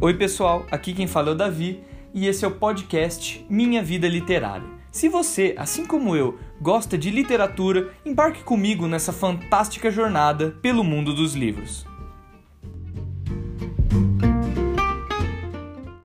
Oi, pessoal, aqui quem fala é o Davi e esse é o podcast Minha Vida Literária. Se você, assim como eu, gosta de literatura, embarque comigo nessa fantástica jornada pelo mundo dos livros.